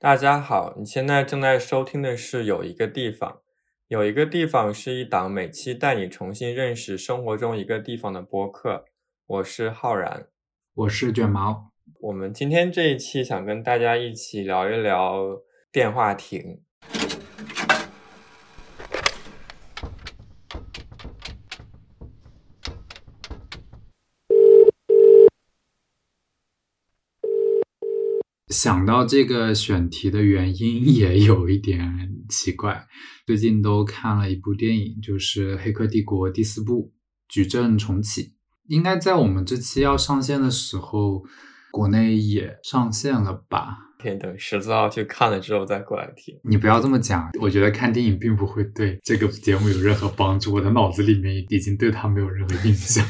大家好，你现在正在收听的是《有一个地方》，有一个地方是一档每期带你重新认识生活中一个地方的播客。我是浩然，我是卷毛。我们今天这一期想跟大家一起聊一聊电话亭。想到这个选题的原因 也有一点奇怪。最近都看了一部电影，就是《黑客帝国》第四部《矩阵重启》，应该在我们这期要上线的时候，国内也上线了吧？可以等十四号去看了之后再过来听。你不要这么讲，我觉得看电影并不会对这个节目有任何帮助。我的脑子里面已经对它没有任何印象。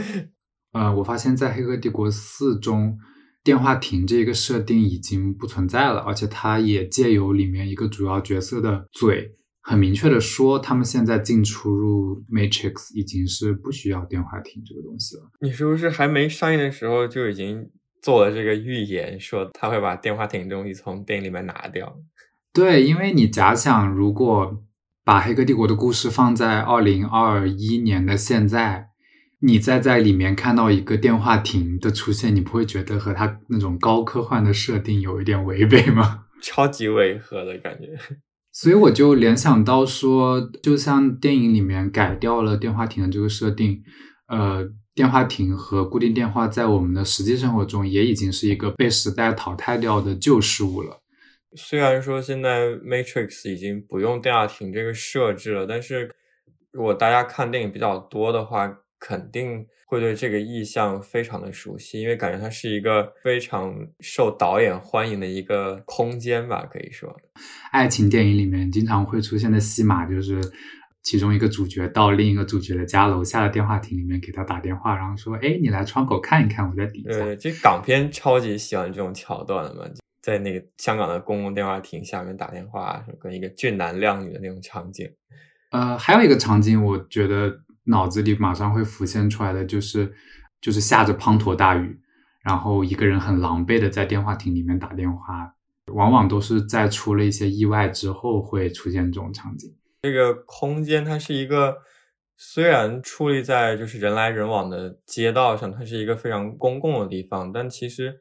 呃，我发现，在《黑客帝国四》中。电话亭这个设定已经不存在了，而且它也借由里面一个主要角色的嘴，很明确的说，他们现在进出入 Matrix 已经是不需要电话亭这个东西了。你是不是还没上映的时候就已经做了这个预言，说他会把电话亭东西从电影里面拿掉？对，因为你假想，如果把《黑客帝国》的故事放在二零二一年的现在。你再在里面看到一个电话亭的出现，你不会觉得和它那种高科幻的设定有一点违背吗？超级违和的感觉。所以我就联想到说，就像电影里面改掉了电话亭的这个设定，呃，电话亭和固定电话在我们的实际生活中也已经是一个被时代淘汰掉的旧事物了。虽然说现在 Matrix 已经不用电话亭这个设置了，但是如果大家看电影比较多的话，肯定会对这个意象非常的熟悉，因为感觉它是一个非常受导演欢迎的一个空间吧，可以说。爱情电影里面经常会出现的戏码，就是其中一个主角到另一个主角的家楼下的电话亭里面给他打电话，然后说：“哎，你来窗口看一看，我在底下。”对，这港片超级喜欢这种桥段的嘛，在那个香港的公共电话亭下面打电话，跟一个俊男靓女的那种场景。呃，还有一个场景，我觉得。脑子里马上会浮现出来的就是，就是下着滂沱大雨，然后一个人很狼狈的在电话亭里面打电话，往往都是在出了一些意外之后会出现这种场景。这个空间它是一个，虽然矗立在就是人来人往的街道上，它是一个非常公共的地方，但其实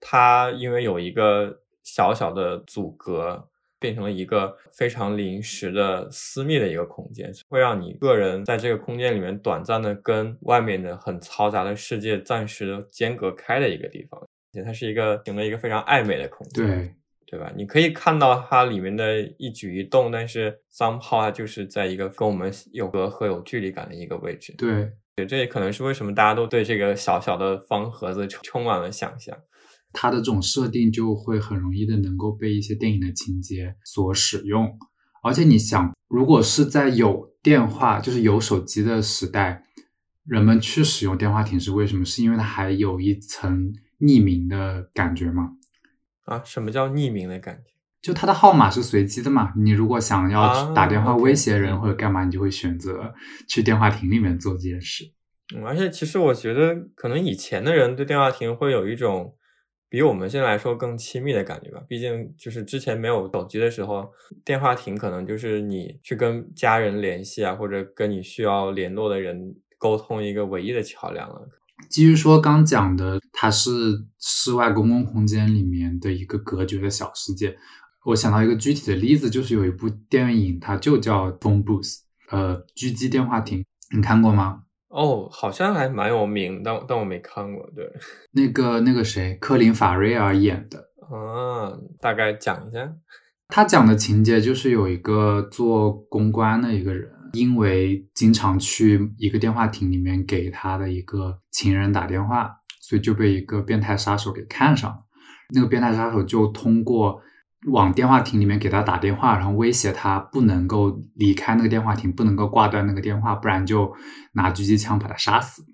它因为有一个小小的阻隔。变成了一个非常临时的私密的一个空间，会让你个人在这个空间里面短暂的跟外面的很嘈杂的世界暂时的间隔开的一个地方。而且它是一个形成一个非常暧昧的空间，对对吧？你可以看到它里面的一举一动，但是 somehow 它就是在一个跟我们有隔阂、有距离感的一个位置。对，对，这也可能是为什么大家都对这个小小的方盒子充满了想象。它的这种设定就会很容易的能够被一些电影的情节所使用，而且你想，如果是在有电话，就是有手机的时代，人们去使用电话亭是为什么？是因为它还有一层匿名的感觉吗？啊，什么叫匿名的感觉？就它的号码是随机的嘛？你如果想要打电话威胁人或者干嘛，你就会选择去电话亭里面做这件事。嗯，而且其实我觉得，可能以前的人对电话亭会有一种。比我们现在来说更亲密的感觉吧，毕竟就是之前没有手机的时候，电话亭可能就是你去跟家人联系啊，或者跟你需要联络的人沟通一个唯一的桥梁了。基于说刚讲的，它是室外公共空间里面的一个隔绝的小世界，我想到一个具体的例子，就是有一部电影，它就叫《Phone Booth》，呃，狙击电话亭，你看过吗？哦，好像还蛮有名，但但我没看过。对，那个那个谁，科林法瑞尔演的啊，大概讲一下。他讲的情节就是有一个做公关的一个人，因为经常去一个电话亭里面给他的一个情人打电话，所以就被一个变态杀手给看上了。那个变态杀手就通过。往电话亭里面给他打电话，然后威胁他不能够离开那个电话亭，不能够挂断那个电话，不然就拿狙击枪把他杀死。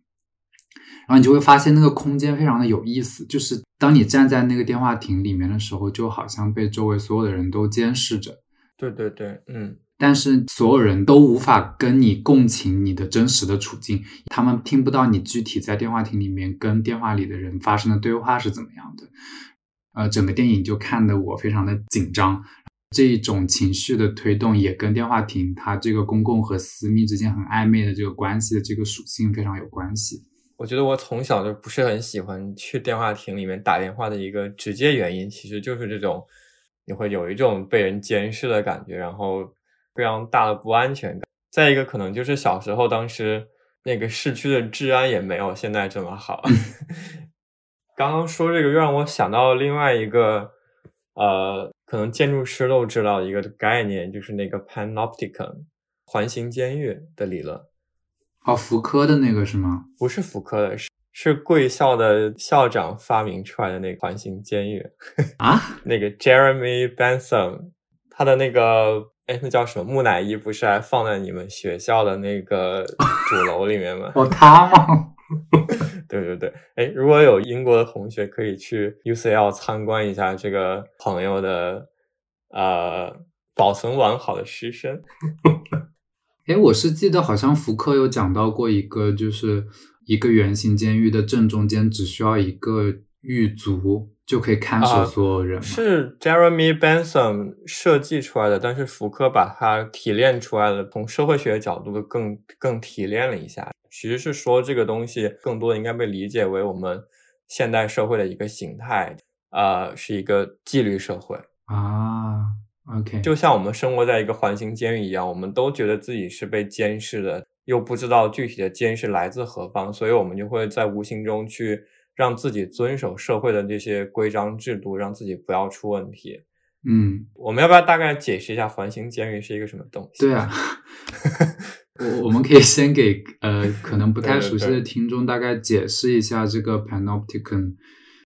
然后你就会发现那个空间非常的有意思，就是当你站在那个电话亭里面的时候，就好像被周围所有的人都监视着。对对对，嗯。但是所有人都无法跟你共情你的真实的处境，他们听不到你具体在电话亭里面跟电话里的人发生的对话是怎么样的。呃，整个电影就看得我非常的紧张。这一种情绪的推动也跟电话亭它这个公共和私密之间很暧昧的这个关系的这个属性非常有关系。我觉得我从小就不是很喜欢去电话亭里面打电话的一个直接原因，其实就是这种你会有一种被人监视的感觉，然后非常大的不安全感。再一个可能就是小时候当时那个市区的治安也没有现在这么好。刚刚说这个又让我想到另外一个呃。可能建筑师都知道一个概念，就是那个 panopticon 环形监狱的理论。哦，福柯的那个是吗？不是福柯的，是是贵校的校长发明出来的那个环形监狱啊。那个 Jeremy Bentham，他的那个哎，那叫什么木乃伊，不是还放在你们学校的那个主楼里面吗？哦，他吗？对对对，哎，如果有英国的同学可以去 UCL 参观一下这个朋友的呃保存完好的尸身。哎，我是记得好像福柯有讲到过一个，就是一个圆形监狱的正中间只需要一个狱卒。就可以看守所有人，是 Jeremy Bentham 设计出来的，但是福柯把它提炼出来了，从社会学角度更更提炼了一下，其实是说这个东西更多的应该被理解为我们现代社会的一个形态，呃，是一个纪律社会啊。OK，就像我们生活在一个环形监狱一样，我们都觉得自己是被监视的，又不知道具体的监视来自何方，所以我们就会在无形中去。让自己遵守社会的这些规章制度，让自己不要出问题。嗯，我们要不要大概解释一下环形监狱是一个什么东西？对啊，我我们可以先给呃可能不太熟悉的听众大概解释一下这个 panopticon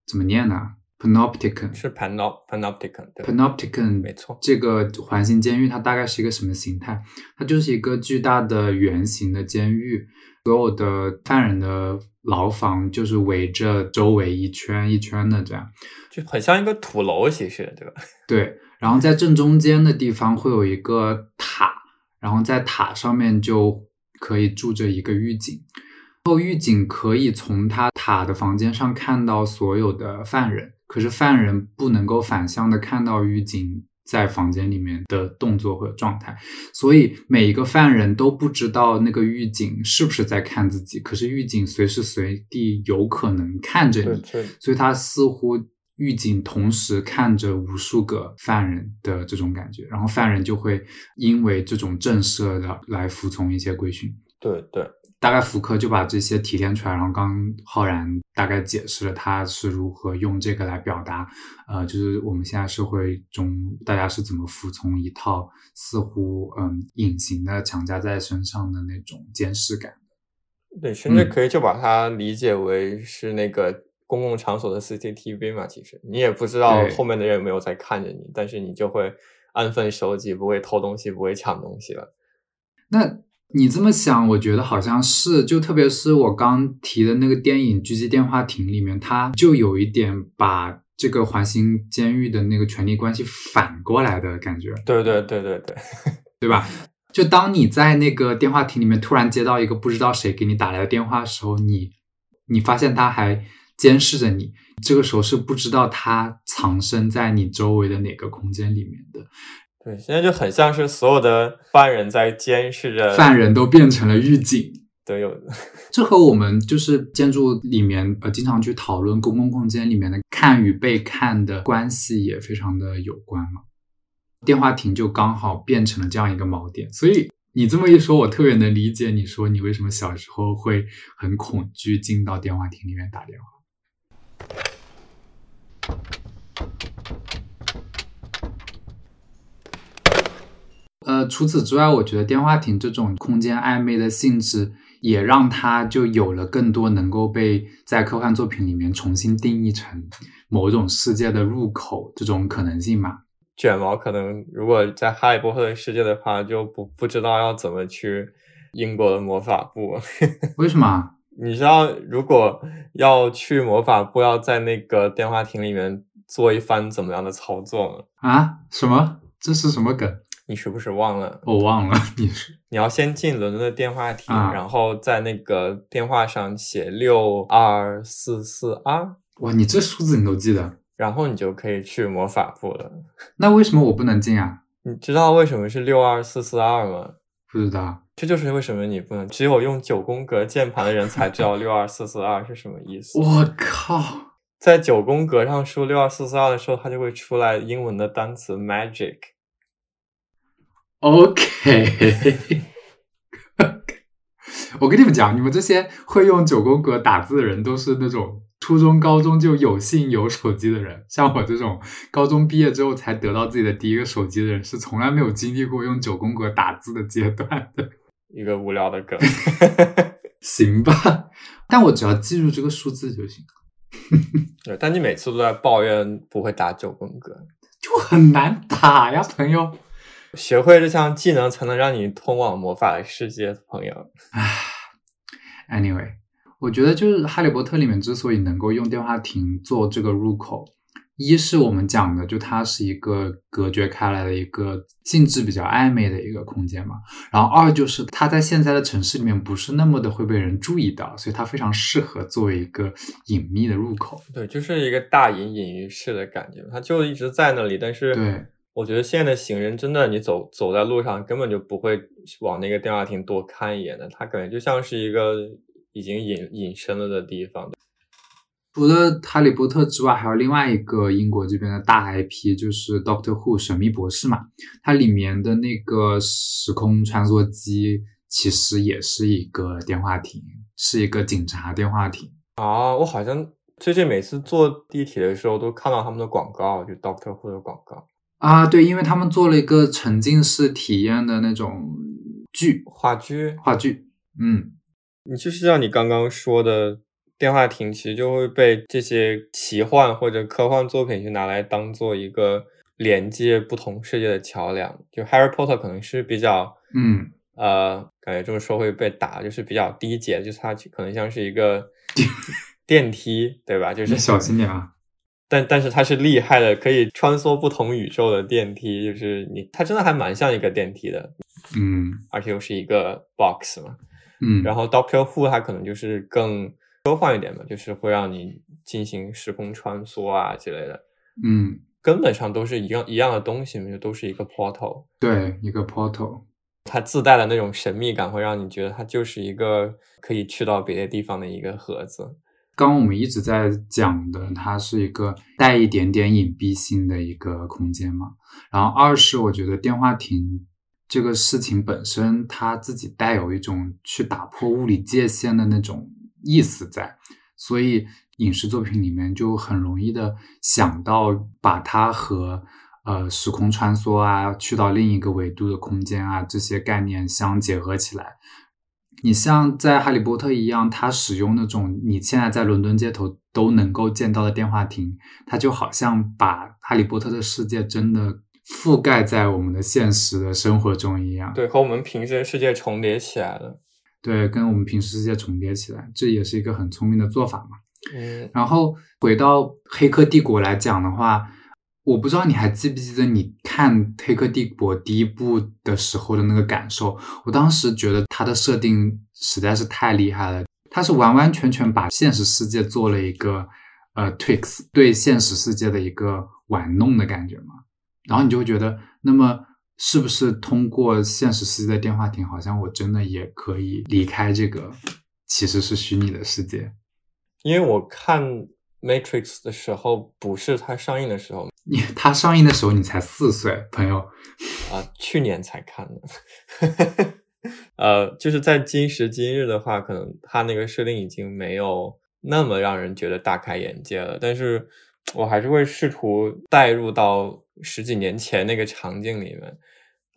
怎么念呢？panopticon 是 panop panopticon panopticon 没错。这个环形监狱它大概是一个什么形态？它就是一个巨大的圆形的监狱，所有的犯人的。牢房就是围着周围一圈一圈的，这样就很像一个土楼，其实对吧？对。然后在正中间的地方会有一个塔，然后在塔上面就可以住着一个狱警，然后狱警可以从他塔的房间上看到所有的犯人，可是犯人不能够反向的看到狱警。在房间里面的动作或者状态，所以每一个犯人都不知道那个狱警是不是在看自己。可是狱警随时随地有可能看着你，所以他似乎狱警同时看着无数个犯人的这种感觉，然后犯人就会因为这种震慑的来服从一些规训。对对。大概福柯就把这些提炼出来，然后刚浩然大概解释了他是如何用这个来表达，呃，就是我们现在社会中大家是怎么服从一套似乎嗯隐形的强加在身上的那种监视感。对，甚至可以就把它理解为是那个公共场所的 CCTV 嘛。其实你也不知道后面的人有没有在看着你，但是你就会安分守己，不会偷东西，不会抢东西了。那。你这么想，我觉得好像是，就特别是我刚提的那个电影《狙击电话亭》里面，它就有一点把这个环形监狱的那个权力关系反过来的感觉。对对对对对，对吧？就当你在那个电话亭里面突然接到一个不知道谁给你打来的电话的时候，你你发现他还监视着你，这个时候是不知道他藏身在你周围的哪个空间里面的。对，现在就很像是所有的犯人在监视着，犯人都变成了狱警。都，有 这和我们就是建筑里面呃经常去讨论公共空间里面的看与被看的关系也非常的有关嘛。电话亭就刚好变成了这样一个锚点，所以你这么一说，我特别能理解你说你为什么小时候会很恐惧进到电话亭里面打电话。呃，除此之外，我觉得电话亭这种空间暧昧的性质，也让它就有了更多能够被在科幻作品里面重新定义成某种世界的入口这种可能性嘛。卷毛可能如果在哈利波特的世界的话，就不不知道要怎么去英国的魔法部。为什么？你知道，如果要去魔法部，要在那个电话亭里面做一番怎么样的操作吗？啊？什么？这是什么梗？你是不是忘了？我忘了。你是你要先进伦敦的电话亭，然后在那个电话上写六二四四二。哇，你这数字你都记得？然后你就可以去魔法部了。那为什么我不能进啊？你知道为什么是六二四四二吗？不知道。这就是为什么你不能，只有用九宫格键盘的人才知道六二四四二是什么意思。我靠！在九宫格上输六二四四二的时候，它就会出来英文的单词 magic。OK，我跟你们讲，你们这些会用九宫格打字的人，都是那种初中、高中就有幸有手机的人。像我这种高中毕业之后才得到自己的第一个手机的人，是从来没有经历过用九宫格打字的阶段的。一个无聊的梗，行吧？但我只要记住这个数字就行。对，但你每次都在抱怨不会打九宫格，就很难打呀，朋友。学会这项技能才能让你通往魔法的世界，朋友。唉，anyway，我觉得就是《哈利波特》里面之所以能够用电话亭做这个入口。一是我们讲的，就它是一个隔绝开来的一个性质比较暧昧的一个空间嘛。然后二就是它在现在的城市里面不是那么的会被人注意到，所以它非常适合作为一个隐秘的入口。对，就是一个大隐隐于市的感觉，它就一直在那里。但是，对，我觉得现在的行人真的，你走走在路上根本就不会往那个电话亭多看一眼的，它感觉就像是一个已经隐隐身了的地方。除了《哈利波特》之外，还有另外一个英国这边的大 IP，就是《Doctor Who》神秘博士嘛。它里面的那个时空穿梭机其实也是一个电话亭，是一个警察电话亭。啊，我好像最近每次坐地铁的时候都看到他们的广告，就《Doctor Who》的广告。啊，对，因为他们做了一个沉浸式体验的那种剧，话剧，话剧。嗯，你就是像你刚刚说的。电话亭其实就会被这些奇幻或者科幻作品去拿来当做一个连接不同世界的桥梁。就《Harry Potter》可能是比较，嗯，呃，感觉这么说会被打，就是比较低阶，就是它可能像是一个电梯，对吧？就是 小心点啊。但但是它是厉害的，可以穿梭不同宇宙的电梯，就是你它真的还蛮像一个电梯的，嗯，而且又是一个 box 嘛，嗯。然后 Doctor Who 它可能就是更。科幻一点嘛，就是会让你进行时空穿梭啊之类的，嗯，根本上都是一样一样的东西嘛，就都是一个 portal，对，一个 portal，它自带的那种神秘感会让你觉得它就是一个可以去到别的地方的一个盒子。刚刚我们一直在讲的，它是一个带一点点隐蔽性的一个空间嘛。然后二是我觉得电话亭这个事情本身，它自己带有一种去打破物理界限的那种。意思在，所以影视作品里面就很容易的想到把它和呃时空穿梭啊，去到另一个维度的空间啊这些概念相结合起来。你像在《哈利波特》一样，它使用那种你现在在伦敦街头都能够见到的电话亭，它就好像把《哈利波特》的世界真的覆盖在我们的现实的生活中一样。对，和我们平时的世界重叠起来了。对，跟我们平时世界重叠起来，这也是一个很聪明的做法嘛。嗯，然后回到《黑客帝国》来讲的话，我不知道你还记不记得你看《黑客帝国》第一部的时候的那个感受。我当时觉得它的设定实在是太厉害了，它是完完全全把现实世界做了一个呃 twix，对现实世界的一个玩弄的感觉嘛。然后你就会觉得，那么。是不是通过现实世界的电话亭，好像我真的也可以离开这个其实是虚拟的世界？因为我看《Matrix》的时候，不是它上映的时候，你它上映的时候你才四岁，朋友啊，去年才看的。呃，就是在今时今日的话，可能它那个设定已经没有那么让人觉得大开眼界了，但是我还是会试图带入到十几年前那个场景里面。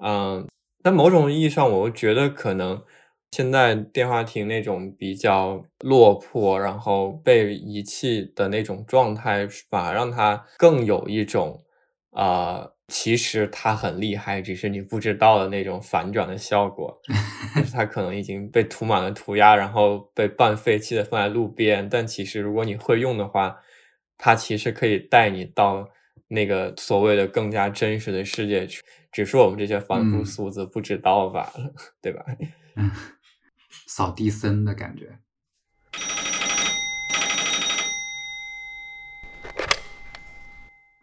嗯，但某种意义上，我觉得可能现在电话亭那种比较落魄，然后被遗弃的那种状态，反而让它更有一种啊，其实它很厉害，只是你不知道的那种反转的效果。就是它可能已经被涂满了涂鸦，然后被半废弃的放在路边，但其实如果你会用的话，它其实可以带你到那个所谓的更加真实的世界去。只是我们这些凡夫俗子不知道罢了，对吧？嗯，扫地僧的感觉。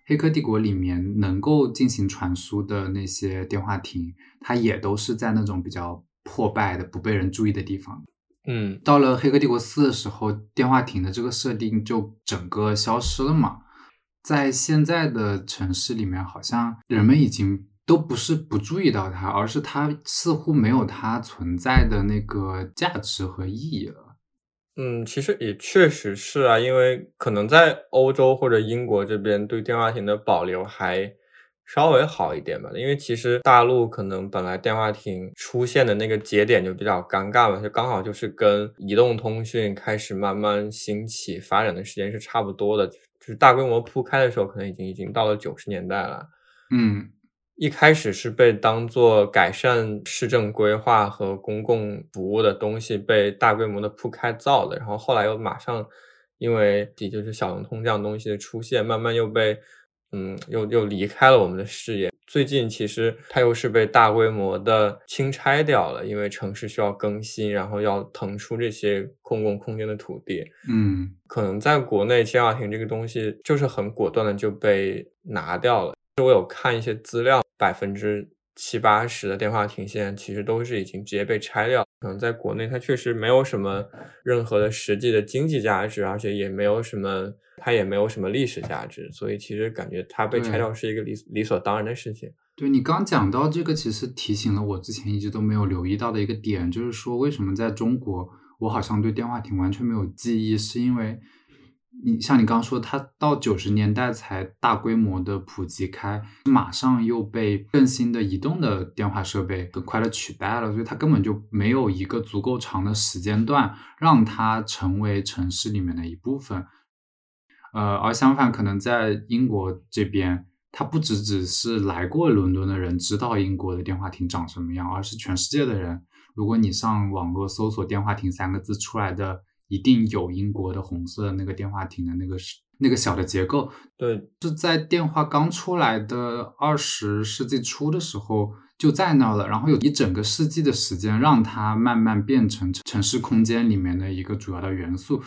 黑客帝国》里面能够进行传输的那些电话亭，它也都是在那种比较破败的、不被人注意的地方。嗯，到了《黑客帝国四》的时候，电话亭的这个设定就整个消失了嘛。在现在的城市里面，好像人们已经都不是不注意到它，而是它似乎没有它存在的那个价值和意义了。嗯，其实也确实是啊，因为可能在欧洲或者英国这边对电话亭的保留还稍微好一点吧。因为其实大陆可能本来电话亭出现的那个节点就比较尴尬嘛，就刚好就是跟移动通讯开始慢慢兴起发展的时间是差不多的。就是大规模铺开的时候，可能已经已经到了九十年代了。嗯，一开始是被当做改善市政规划和公共服务的东西被大规模的铺开造的，然后后来又马上因为也就是小灵通这样东西的出现，慢慢又被嗯又又离开了我们的视野。最近其实它又是被大规模的清拆掉了，因为城市需要更新，然后要腾出这些公共空间的土地。嗯，可能在国内电话亭这个东西就是很果断的就被拿掉了。我有看一些资料，百分之七八十的电话亭现在其实都是已经直接被拆掉。可能在国内它确实没有什么任何的实际的经济价值，而且也没有什么。它也没有什么历史价值，所以其实感觉它被拆掉是一个理理所当然的事情。对你刚讲到这个，其实提醒了我之前一直都没有留意到的一个点，就是说为什么在中国我好像对电话亭完全没有记忆，是因为你像你刚刚说，它到九十年代才大规模的普及开，马上又被更新的移动的电话设备很快的取代了，所以它根本就没有一个足够长的时间段让它成为城市里面的一部分。呃，而相反，可能在英国这边，它不只只是来过伦敦的人知道英国的电话亭长什么样，而是全世界的人。如果你上网络搜索“电话亭”三个字，出来的一定有英国的红色那个电话亭的那个那个小的结构。对，是在电话刚出来的二十世纪初的时候就在那了，然后有一整个世纪的时间，让它慢慢变成城市空间里面的一个主要的元素。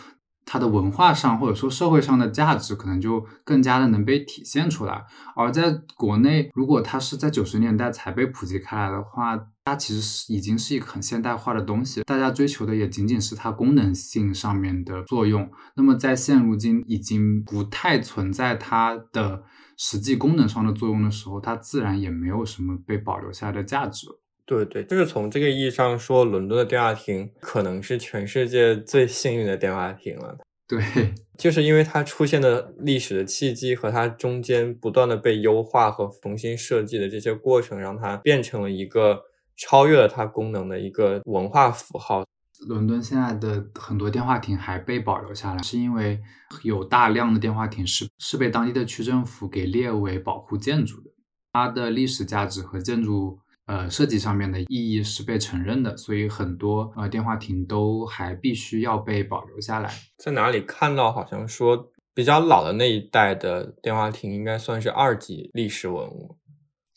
它的文化上或者说社会上的价值，可能就更加的能被体现出来。而在国内，如果它是在九十年代才被普及开来的话，它其实是已经是一个很现代化的东西，大家追求的也仅仅是它功能性上面的作用。那么在现如今已经不太存在它的实际功能上的作用的时候，它自然也没有什么被保留下来的价值了。对对，就是从这个意义上说，伦敦的电话亭可能是全世界最幸运的电话亭了。对，就是因为它出现的历史的契机和它中间不断的被优化和重新设计的这些过程，让它变成了一个超越了它功能的一个文化符号。伦敦现在的很多电话亭还被保留下来，是因为有大量的电话亭是是被当地的区政府给列为保护建筑的，它的历史价值和建筑。呃，设计上面的意义是被承认的，所以很多呃电话亭都还必须要被保留下来。在哪里看到好像说比较老的那一代的电话亭应该算是二级历史文物。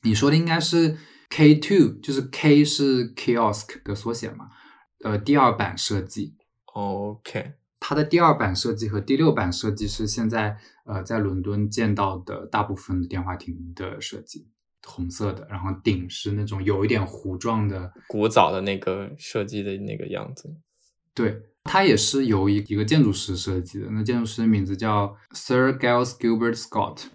你说的应该是 K two，就是 K 是 kiosk 的缩写嘛？呃，第二版设计。OK，它的第二版设计和第六版设计是现在呃在伦敦见到的大部分的电话亭的设计。红色的，然后顶是那种有一点弧状的古早的那个设计的那个样子。对，它也是由一一个建筑师设计的。那建筑师的名字叫 Sir Giles Gilbert Scott。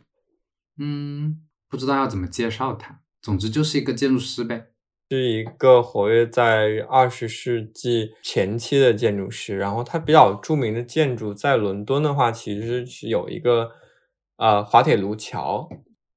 嗯，不知道要怎么介绍他。总之就是一个建筑师呗，是一个活跃在二十世纪前期的建筑师。然后他比较著名的建筑在伦敦的话，其实是有一个呃滑铁卢桥。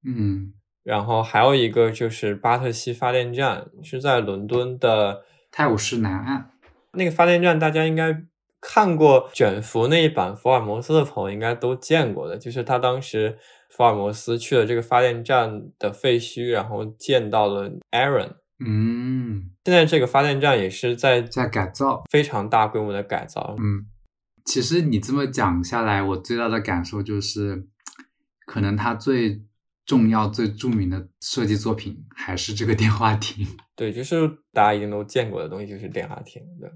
嗯。然后还有一个就是巴特西发电站，是在伦敦的泰晤士南岸。那个发电站大家应该看过卷福那一版福尔摩斯的朋友应该都见过的，就是他当时福尔摩斯去了这个发电站的废墟，然后见到了 Aaron。嗯，现在这个发电站也是在在改造，非常大规模的改造。嗯，其实你这么讲下来，我最大的感受就是，可能他最。重要最著名的设计作品还是这个电话亭。对，就是大家一定都见过的东西，就是电话亭。对，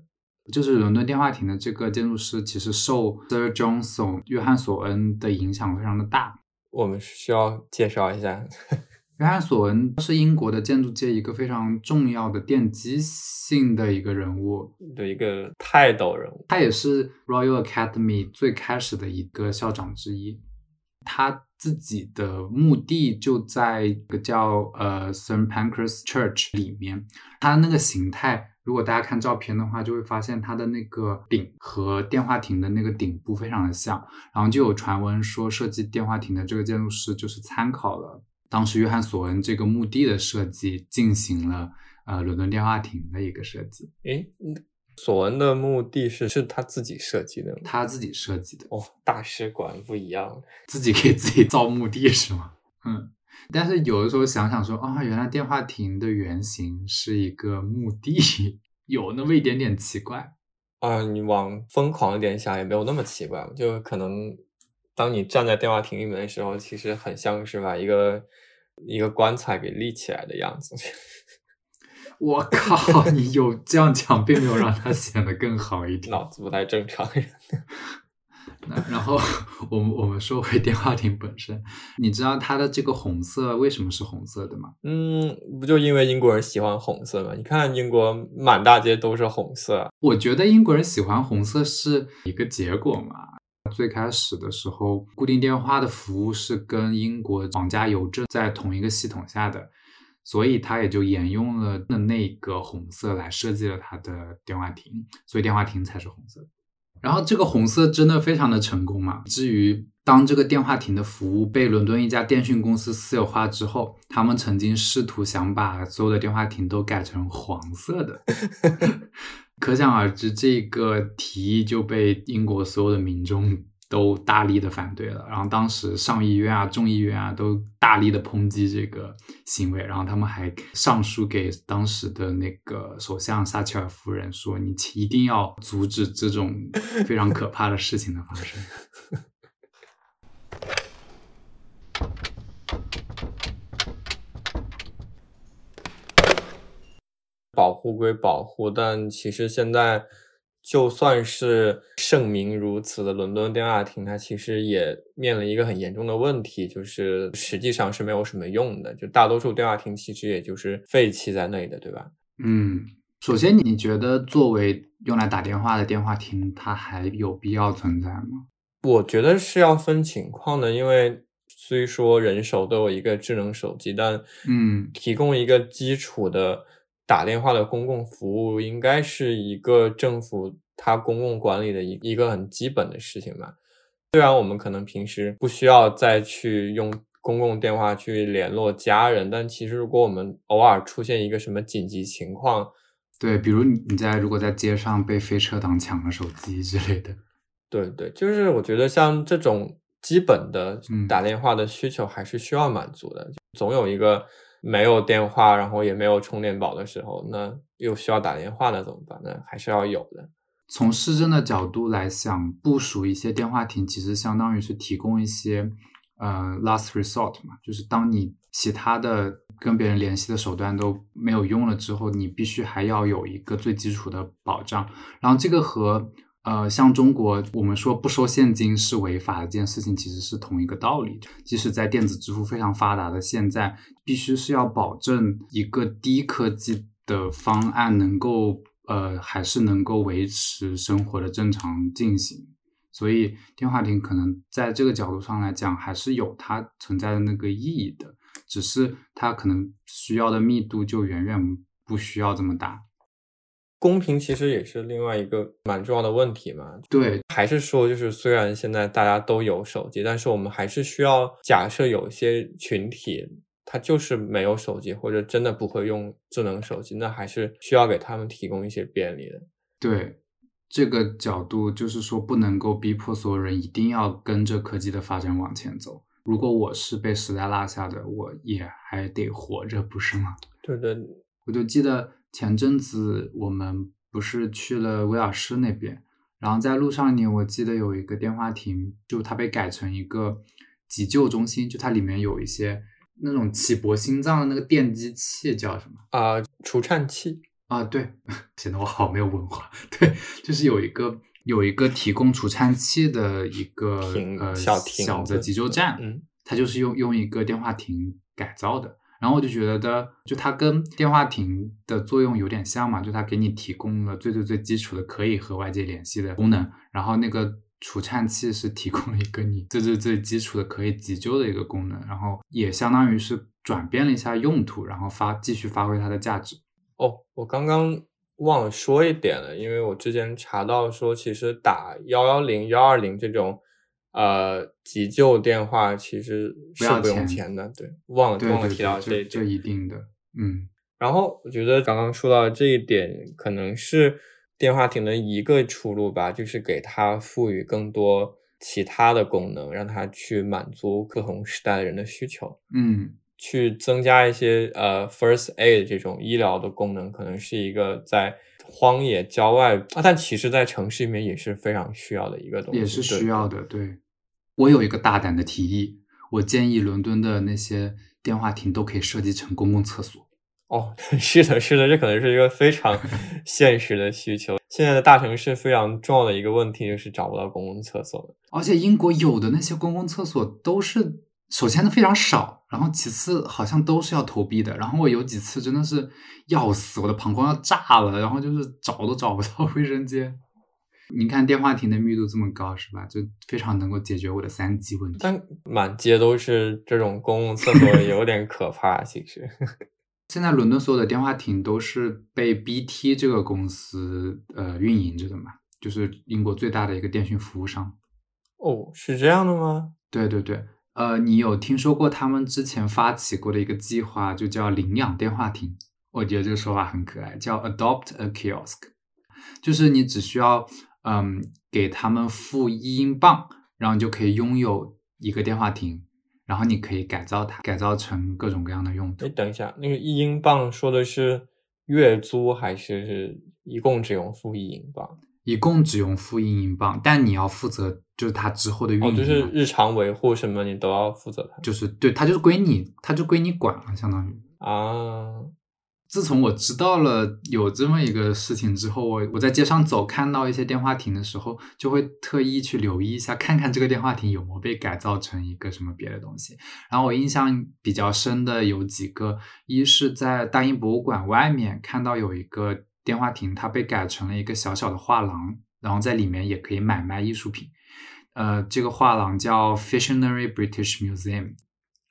就是伦敦电话亭的这个建筑师，其实受 Sir Johnson 约翰索恩的影响非常的大。我们需要介绍一下。约翰·索恩是英国的建筑界一个非常重要的奠基性的一个人物，的一个泰斗人物。他也是 Royal Academy 最开始的一个校长之一。他自己的墓地就在一个叫呃 St Pancras Church 里面。他那个形态，如果大家看照片的话，就会发现它的那个顶和电话亭的那个顶部非常的像。然后就有传闻说，设计电话亭的这个建筑师就是参考了。当时约翰索恩这个墓地的设计进行了呃伦敦电话亭的一个设计。诶，索恩的墓地是是他自己设计的，他自己设计的哦。大使馆不一样，自己给自己造墓地是吗？嗯。但是有的时候想想说啊，原来电话亭的原型是一个墓地，有那么一点点奇怪啊。你往疯狂一点想，也没有那么奇怪，就可能。当你站在电话亭里面的时候，其实很像是把一个一个棺材给立起来的样子。我靠，你有这样讲，并没有让它显得更好一点。脑子不太正常。那然后我们我们说回电话亭本身，你知道它的这个红色为什么是红色的吗？嗯，不就因为英国人喜欢红色吗？你看英国满大街都是红色。我觉得英国人喜欢红色是一个结果嘛。最开始的时候，固定电话的服务是跟英国皇家邮政在同一个系统下的，所以它也就沿用了那个红色来设计了它的电话亭，所以电话亭才是红色。然后这个红色真的非常的成功嘛？至于当这个电话亭的服务被伦敦一家电讯公司私有化之后，他们曾经试图想把所有的电话亭都改成黄色的。可想而知，这个提议就被英国所有的民众都大力的反对了。然后当时上议院啊、众议院啊都大力的抨击这个行为。然后他们还上书给当时的那个首相撒切尔夫人说：“你一定要阻止这种非常可怕的事情的发生。”保护归保护，但其实现在就算是盛名如此的伦敦电话亭，它其实也面临一个很严重的问题，就是实际上是没有什么用的。就大多数电话亭其实也就是废弃在那里的，对吧？嗯，首先你觉得作为用来打电话的电话亭，它还有必要存在吗？我觉得是要分情况的，因为虽说人手都有一个智能手机，但嗯，提供一个基础的。打电话的公共服务应该是一个政府它公共管理的一一个很基本的事情吧。虽然我们可能平时不需要再去用公共电话去联络家人，但其实如果我们偶尔出现一个什么紧急情况，对，比如你在如果在街上被飞车党抢了手机之类的，对对，就是我觉得像这种基本的打电话的需求还是需要满足的，总有一个。没有电话，然后也没有充电宝的时候，那又需要打电话，那怎么办？那还是要有的。从市政的角度来想，部署一些电话亭，其实相当于是提供一些呃 last resort 嘛，就是当你其他的跟别人联系的手段都没有用了之后，你必须还要有一个最基础的保障。然后这个和呃，像中国，我们说不收现金是违法的这件事情，其实是同一个道理。即使在电子支付非常发达的现在，必须是要保证一个低科技的方案能够呃，还是能够维持生活的正常进行。所以，电话亭可能在这个角度上来讲，还是有它存在的那个意义的，只是它可能需要的密度就远远不需要这么大。公平其实也是另外一个蛮重要的问题嘛。对，还是说，就是虽然现在大家都有手机，但是我们还是需要假设有一些群体，他就是没有手机，或者真的不会用智能手机，那还是需要给他们提供一些便利的。对，这个角度就是说，不能够逼迫所有人一定要跟着科技的发展往前走。如果我是被时代落下的，我也还得活着，不是吗？对对，我就记得。前阵子我们不是去了威尔士那边，然后在路上呢，我记得有一个电话亭，就它被改成一个急救中心，就它里面有一些那种起搏心脏的那个电击器，叫什么啊？除颤器啊？对，显得我好没有文化。对，就是有一个有一个提供除颤器的一个呃小小的急救站。嗯。它就是用用一个电话亭改造的。然后我就觉得，就它跟电话亭的作用有点像嘛，就它给你提供了最最最基础的可以和外界联系的功能，然后那个除颤器是提供了一个你最最最基础的可以急救的一个功能，然后也相当于是转变了一下用途，然后发继续发挥它的价值。哦，我刚刚忘了说一点了，因为我之前查到说，其实打幺幺零、幺二零这种。呃，急救电话其实是不用钱的，对，忘了忘了提到这这一定的，嗯。然后我觉得刚刚说到这一点，可能是电话亭的一个出路吧，就是给它赋予更多其他的功能，让它去满足不同时代的人的需求，嗯，去增加一些呃 first aid 这种医疗的功能，可能是一个在荒野郊外，但其实在城市里面也是非常需要的一个东西，也是需要的，对。我有一个大胆的提议，我建议伦敦的那些电话亭都可以设计成公共厕所。哦，是的，是的，这可能是一个非常 现实的需求。现在的大城市非常重要的一个问题就是找不到公共厕所。而且英国有的那些公共厕所都是，首先非常少，然后其次好像都是要投币的。然后我有几次真的是要死，我的膀胱要炸了，然后就是找都找不到卫生间。你看电话亭的密度这么高，是吧？就非常能够解决我的三 G 问题。但满街都是这种公共厕所，有点可怕。其实，现在伦敦所有的电话亭都是被 BT 这个公司呃运营着的嘛，就是英国最大的一个电讯服务商。哦，是这样的吗？对对对，呃，你有听说过他们之前发起过的一个计划，就叫领养电话亭？我觉得这个说法很可爱，叫 Adopt a Kiosk，就是你只需要。嗯，给他们付一英镑，然后你就可以拥有一个电话亭，然后你可以改造它，改造成各种各样的用途。哎，等一下，那个一英镑说的是月租还是一共只用付一英镑？一共只用付一英镑，但你要负责就是它之后的运营，就是日常维护什么你都要负责它。就是对，它就是归你，它就归你管了，相当于啊。自从我知道了有这么一个事情之后，我我在街上走，看到一些电话亭的时候，就会特意去留意一下，看看这个电话亭有没有被改造成一个什么别的东西。然后我印象比较深的有几个，一是在大英博物馆外面看到有一个电话亭，它被改成了一个小小的画廊，然后在里面也可以买卖艺术品。呃，这个画廊叫 Fissionary British Museum。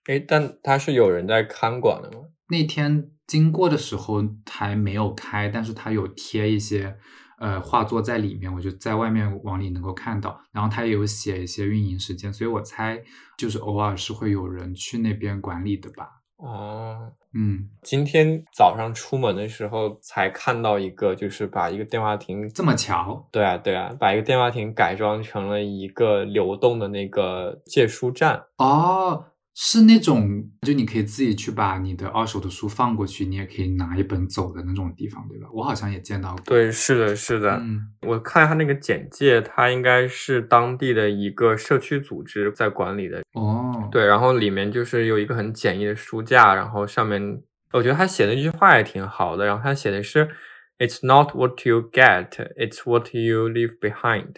哎，但它是有人在看管的吗？那天。经过的时候还没有开，但是它有贴一些呃画作在里面，我就在外面往里能够看到。然后它也有写一些运营时间，所以我猜就是偶尔是会有人去那边管理的吧。哦，嗯，今天早上出门的时候才看到一个，就是把一个电话亭这么巧？对啊，对啊，把一个电话亭改装成了一个流动的那个借书站。哦。是那种，就你可以自己去把你的二手的书放过去，你也可以拿一本走的那种地方，对吧？我好像也见到过。对，是的，是的。嗯，我看他那个简介，他应该是当地的一个社区组织在管理的。哦，对，然后里面就是有一个很简易的书架，然后上面我觉得他写的一句话也挺好的，然后他写的是 "It's not what you get, it's what you leave behind."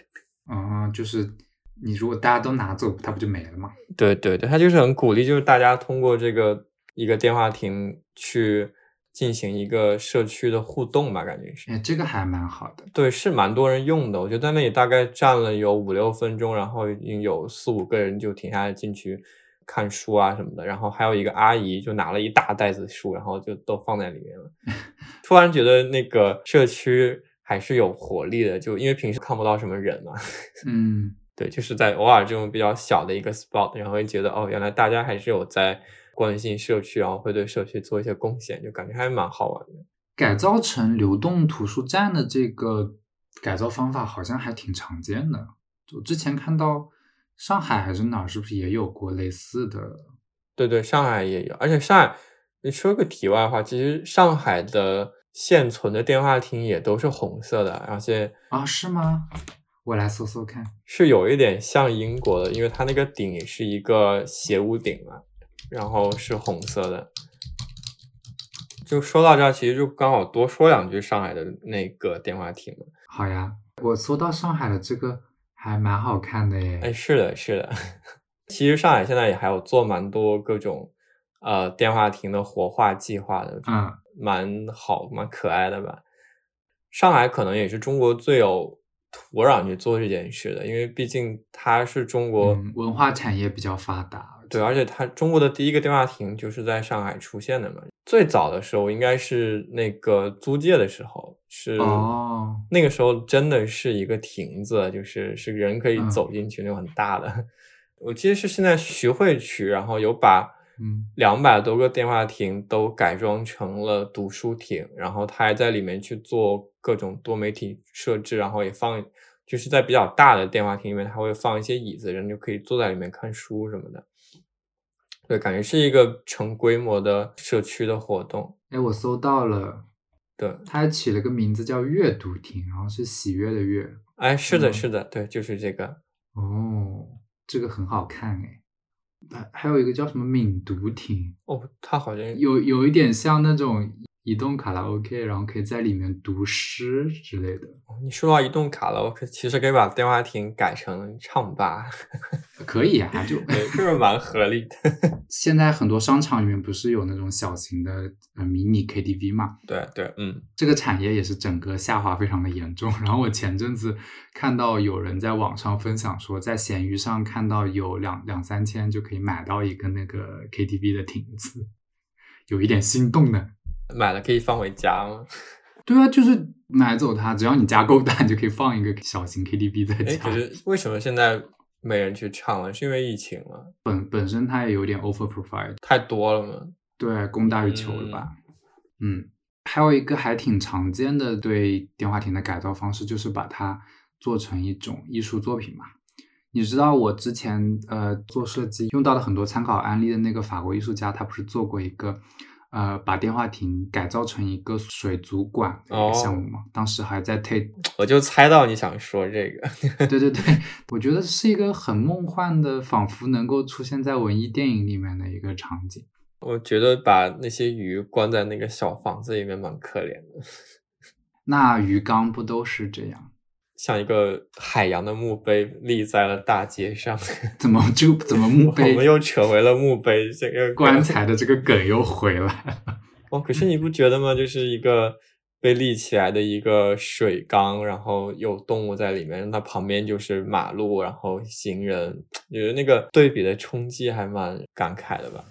嗯，就是。你如果大家都拿走，它不就没了吗？对对对，他就是很鼓励，就是大家通过这个一个电话亭去进行一个社区的互动吧，感觉是。哎，这个还蛮好的。对，是蛮多人用的。我觉得在那里大概站了有五六分钟，然后已经有四五个人就停下来进去看书啊什么的。然后还有一个阿姨就拿了一大袋子书，然后就都放在里面了。突然觉得那个社区还是有活力的，就因为平时看不到什么人嘛。嗯。对，就是在偶尔这种比较小的一个 spot，然后会觉得哦，原来大家还是有在关心社区，然后会对社区做一些贡献，就感觉还蛮好玩的。改造成流动图书站的这个改造方法好像还挺常见的。我之前看到上海还是哪儿，是不是也有过类似的？对对，上海也有。而且上海，你说个题外话，其实上海的现存的电话亭也都是红色的，而且啊，是吗？我来搜搜看，是有一点像英国的，因为它那个顶也是一个斜屋顶嘛，然后是红色的。就说到这儿，其实就刚好多说两句上海的那个电话亭嘛。好呀，我搜到上海的这个还蛮好看的耶。哎，是的，是的。其实上海现在也还有做蛮多各种呃电话亭的活化计划的，嗯，蛮好蛮可爱的吧。上海可能也是中国最有土壤去做这件事的，因为毕竟它是中国、嗯文化产业比较发达。对，而且它中国的第一个电话亭就是在上海出现的嘛。最早的时候应该是那个租界的时候，是哦，那个时候真的是一个亭子，就是是人可以嗯走进去那种很大的。我记得是现在徐汇区，然后有把嗯两百多个电话亭都改装成了读书亭，然后他还在里面去做各种多媒体设置，然后也放，就是在比较大的电话亭里面，他会放一些椅子，人就可以坐在里面看书什么的。对，感觉是一个成规模的社区的活动。哎，我搜到了，对，他还起了个名字叫阅读亭，然后是喜悦的悦。哎，是的，嗯是的，对，就是这个。哦，这个很好看哎。还还有一个叫什么敏读亭，哦，他好像有有一点像那种移动卡拉 OK，然后可以在里面读诗之类的。你说到移动卡拉 OK，其实可以把电话亭改成唱吧，可以啊，就对，是不是蛮合理的？现在很多商场里面不是有那种小型的呃迷你 KTV 嘛？对对，嗯，这个产业也是整个下滑非常的严重。然后我前阵子看到有人在网上分享说，在闲鱼上看到有两两三千就可以买到一个那个 KTV 的亭子，有一点心动呢。买了可以放回家吗？对啊，就是买走它，只要你家够大，你就可以放一个小型 KTV 在哎，家。可是为什么现在没人去唱了？是因为疫情了，本本身它也有点 overprovide，太多了嘛？对，供大于求了吧？嗯，还有一个还挺常见的对电话亭的改造方式，就是把它做成一种艺术作品嘛。你知道我之前呃做设计用到的很多参考案例的那个法国艺术家，他不是做过一个呃把电话亭改造成一个水族馆的一个项目嘛？当时还在 Tate 我就猜到你想说这个。对对对，我觉得是一个很梦幻的，仿佛能够出现在文艺电影里面的一个场景。我觉得把那些鱼关在那个小房子里面蛮可怜的，那鱼缸不都是这样？像一个海洋的墓碑立在了大街上。怎么就怎么墓碑我们又扯回了墓碑这个棺材的这个梗又回来了？哦，可是你不觉得吗？就是一个被立起来的一个水缸，然后有动物在里面，那旁边就是马路，然后行人，觉得那个对比的冲击还蛮感慨的吧。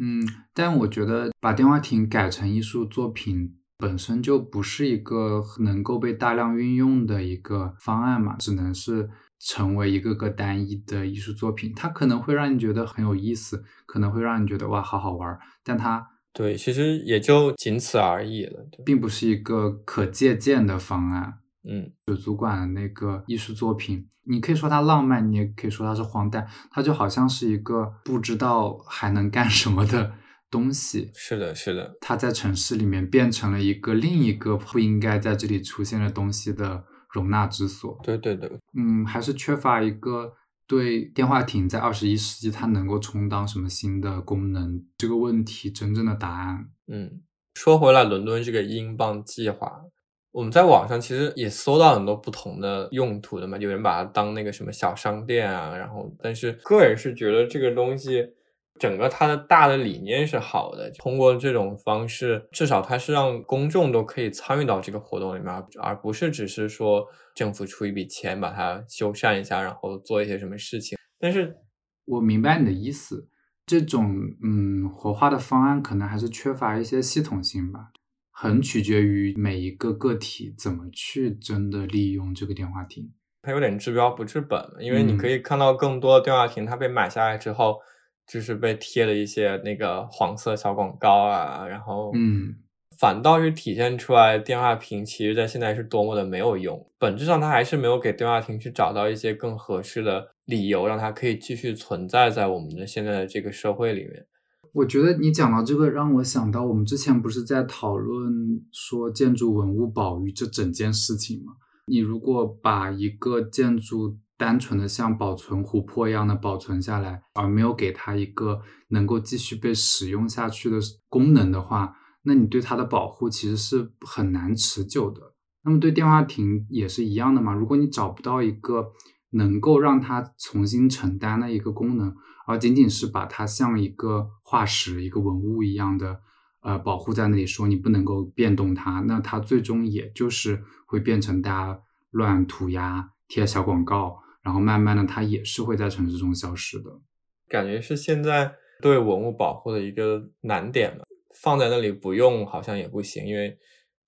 嗯，但我觉得把电话亭改成艺术作品本身就不是一个能够被大量运用的一个方案嘛，只能是成为一个个单一的艺术作品。它可能会让你觉得很有意思，可能会让你觉得哇好好玩儿，但它对，其实也就仅此而已了。对，并不是一个可借鉴的方案。嗯，水族馆的那个艺术作品，你可以说它浪漫，你也可以说它是荒诞，它就好像是一个不知道还能干什么的东西。是的，是的，它在城市里面变成了一个另一个不应该在这里出现的东西的容纳之所。对对对，嗯，还是缺乏一个对电话亭在二十一世纪它能够充当什么新的功能这个问题真正的答案。嗯，说回来，伦敦这个英镑计划，我们在网上其实也搜到很多不同的用途的嘛，有人把它当那个什么小商店啊，然后，但是个人是觉得这个东西。整个它的大的理念是好的，通过这种方式，至少它是让公众都可以参与到这个活动里面，而而不是只是说政府出一笔钱把它修缮一下，然后做一些什么事情。但是我明白你的意思，这种嗯活化的方案可能还是缺乏一些系统性吧，很取决于每一个个体怎么去真的利用这个电话亭。它有点治标不治本，因为你嗯可以看到更多的电话亭，它被买下来之后。就是被贴了一些那个黄色小广告啊，然后嗯，反倒是体现出来电话亭其实在现在是多么的没有用。本质上，它还是没有给电话亭去找到一些更合适的理由，让它可以继续存在在我们的现在的这个社会里面。我觉得你讲到这个，让我想到我们之前不是在讨论说建筑文物保育这整件事情吗？你如果把一个建筑单纯的像保存琥珀一样的保存下来，而没有给它一个能够继续被使用下去的功能的话，那你对它的保护其实是很难持久的。那么对电话亭也是一样的嘛？如果你找不到一个能够让它重新承担的一个功能，而仅仅是把它像一个化石、一个文物一样的呃保护在那里，说你不能够变动它，那它最终也就是会变成大家乱涂鸦、贴小广告，然后慢慢的它也是会在城市中消失的。感觉是现在对文物保护的一个难点吧，放在那里不用好像也不行，因为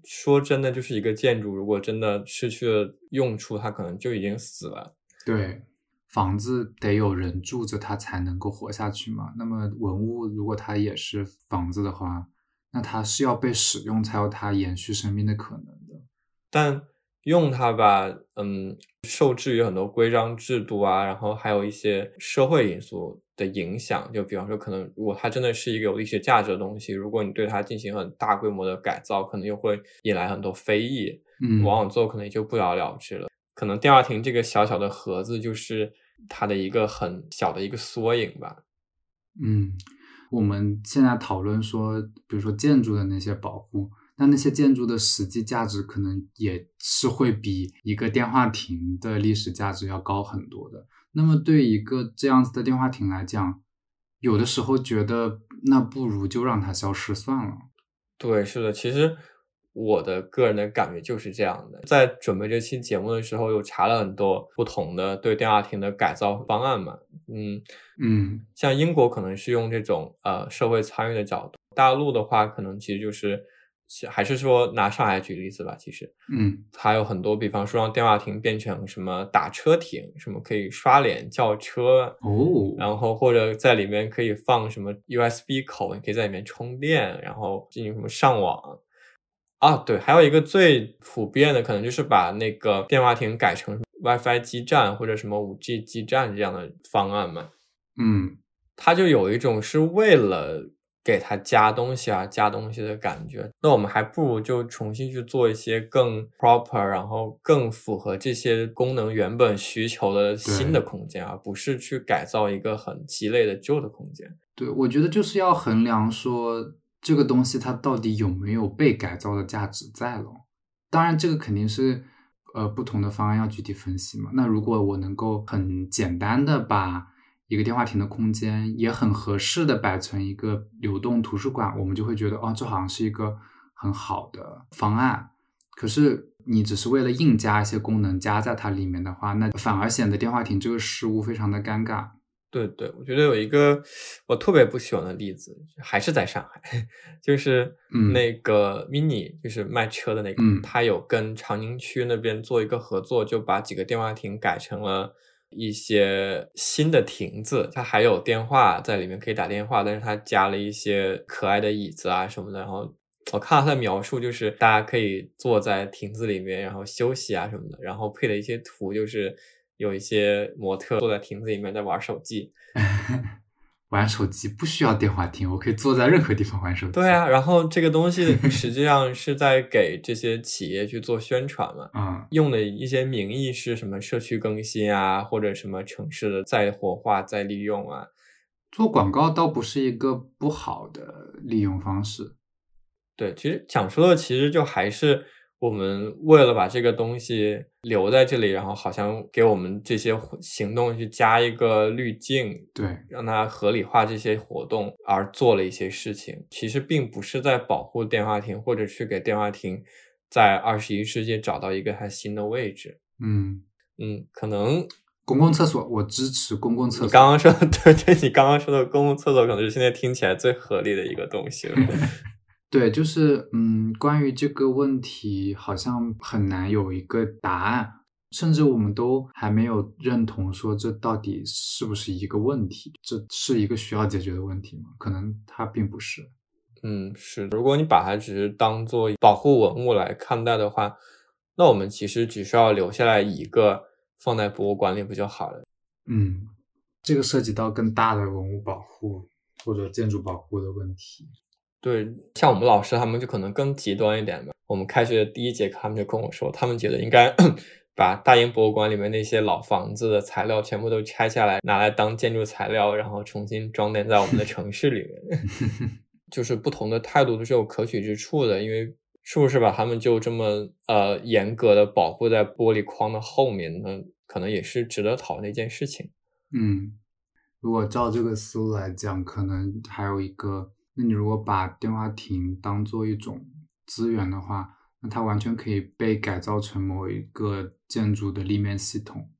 说真的，就是一个建筑，如果真的失去了用处，它可能就已经死了。对，房子得有人住着，它才能够活下去嘛。那么文物如果它也是房子的话，那它是要被使用才有它延续生命的可能的。但用它吧，嗯，受制于很多规章制度啊，然后还有一些社会因素的影响。就比方说，可能如果它真的是一个有历史价值的东西，如果你对它进行很大规模的改造，可能又会引来很多非议，嗯，往往最后可能也就不了了之了。可能电话亭这个小小的盒子就是它的一个很小的一个缩影吧。嗯，我们现在讨论说，比如说建筑的那些保护，那那些建筑的实际价值可能也是会比一个电话亭的历史价值要高很多的。那么对一个这样子的电话亭来讲，有的时候觉得那不如就让它消失算了。对，是的，其实。我的个人的感觉就是这样的，在准备这期节目的时候，又查了很多不同的对电话亭的改造方案嘛。嗯嗯，像英国可能是用这种呃社会参与的角度，大陆的话可能其实就是还是说拿上海举例子吧。其实，嗯，还有很多，比方说让电话亭变成什么打车亭，什么可以刷脸叫车哦，然后或者在里面可以放什么 USB 口，你可以在里面充电，然后进行什么上网。啊，对，还有一个最普遍的，可能就是把那个电话亭改成 WiFi 基站或者什么 5G 基站这样的方案嘛。嗯，它就有一种是为了给它加东西啊、加东西的感觉。那我们还不如就重新去做一些更 proper，然后更符合这些功能原本需求的新的空间，而不是去改造一个很鸡肋的旧的空间。对，我觉得就是要衡量说。这个东西它到底有没有被改造的价值在了？当然，这个肯定是呃不同的方案要具体分析嘛。那如果我能够很简单的把一个电话亭的空间也很合适的摆成一个流动图书馆，我们就会觉得哦，这好像是一个很好的方案。可是你只是为了硬加一些功能加在它里面的话，那反而显得电话亭这个事物非常的尴尬。对对，我觉得有一个我特别不喜欢的例子，还是在上海，就是那个 mini，就是卖车的那个，他有跟长宁区那边做一个合作，就把几个电话亭改成了一些新的亭子，它还有电话在里面可以打电话，但是它加了一些可爱的椅子啊什么的。然后我看到它的描述，就是大家可以坐在亭子里面，然后休息啊什么的，然后配的一些图就是。有一些模特坐在亭子里面在玩手机，玩手机不需要电话亭，我可以坐在任何地方玩手机。对啊，然后这个东西实际上是在给这些企业去做宣传嘛，嗯，用的一些名义是什么社区更新啊，或者什么城市的再活化、再利用啊，做广告倒不是一个不好的利用方式。对，其实想说的其实就还是。我们为了把这个东西留在这里，然后好像给我们这些行动去加一个滤镜，对，让它合理化这些活动而做了一些事情，其实并不是在保护电话亭，或者去给电话亭在二十一世纪找到一个它新的位置。嗯嗯，可能公共厕所，我支持公共厕所。你刚刚说的，对对，你刚刚说的公共厕所，可能是现在听起来最合理的一个东西了。对，就是嗯，关于这个问题，好像很难有一个答案，甚至我们都还没有认同说这到底是不是一个问题，这是一个需要解决的问题吗？可能它并不是。嗯，是。如果你把它只是当做保护文物来看待的话，那我们其实只需要留下来一个放在博物馆里不就好了？嗯，这个涉及到更大的文物保护或者建筑保护的问题。对，像我们老师他们就可能更极端一点吧。我们开学的第一节课，他们就跟我说，他们觉得应该 把大英博物馆里面那些老房子的材料全部都拆下来，拿来当建筑材料，然后重新装点在我们的城市里面。就是不同的态度都是有可取之处的，因为是不是把他们就这么呃严格的保护在玻璃框的后面呢？可能也是值得讨论的一件事情。嗯，如果照这个思路来讲，可能还有一个，那你如果把电话亭当做一种资源的话，那它完全可以被改造成某一个建筑的立面系统。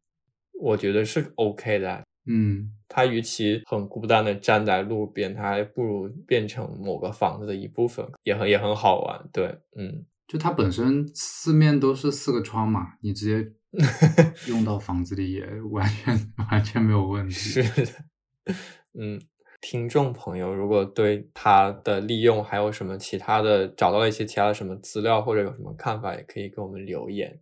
我觉得是 OK 的。嗯，它与其很孤单的站在路边，它还不如变成某个房子的一部分，也很也很好玩。对，嗯，就它本身四面都是四个窗嘛，你直接 用到房子里也完全完全没有问题。是的，嗯，听众朋友，如果对它的利用还有什么其他的，找到了一些其他的什么资料或者有什么看法，也可以给我们留言。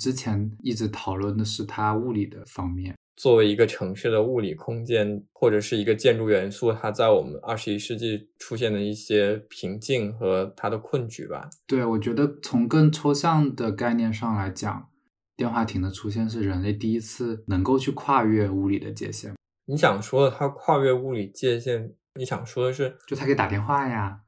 之前一直讨论的是它物理的方面，作为一个城市的物理空间或者是一个建筑元素，它在我们二十一世纪出现的一些瓶颈和它的困局吧。对，我觉得从更抽象的概念上来讲，电话亭的出现是人类第一次能够去跨越物理的界限。你想说的它跨越物理界限，你想说的是，就它可以打电话呀，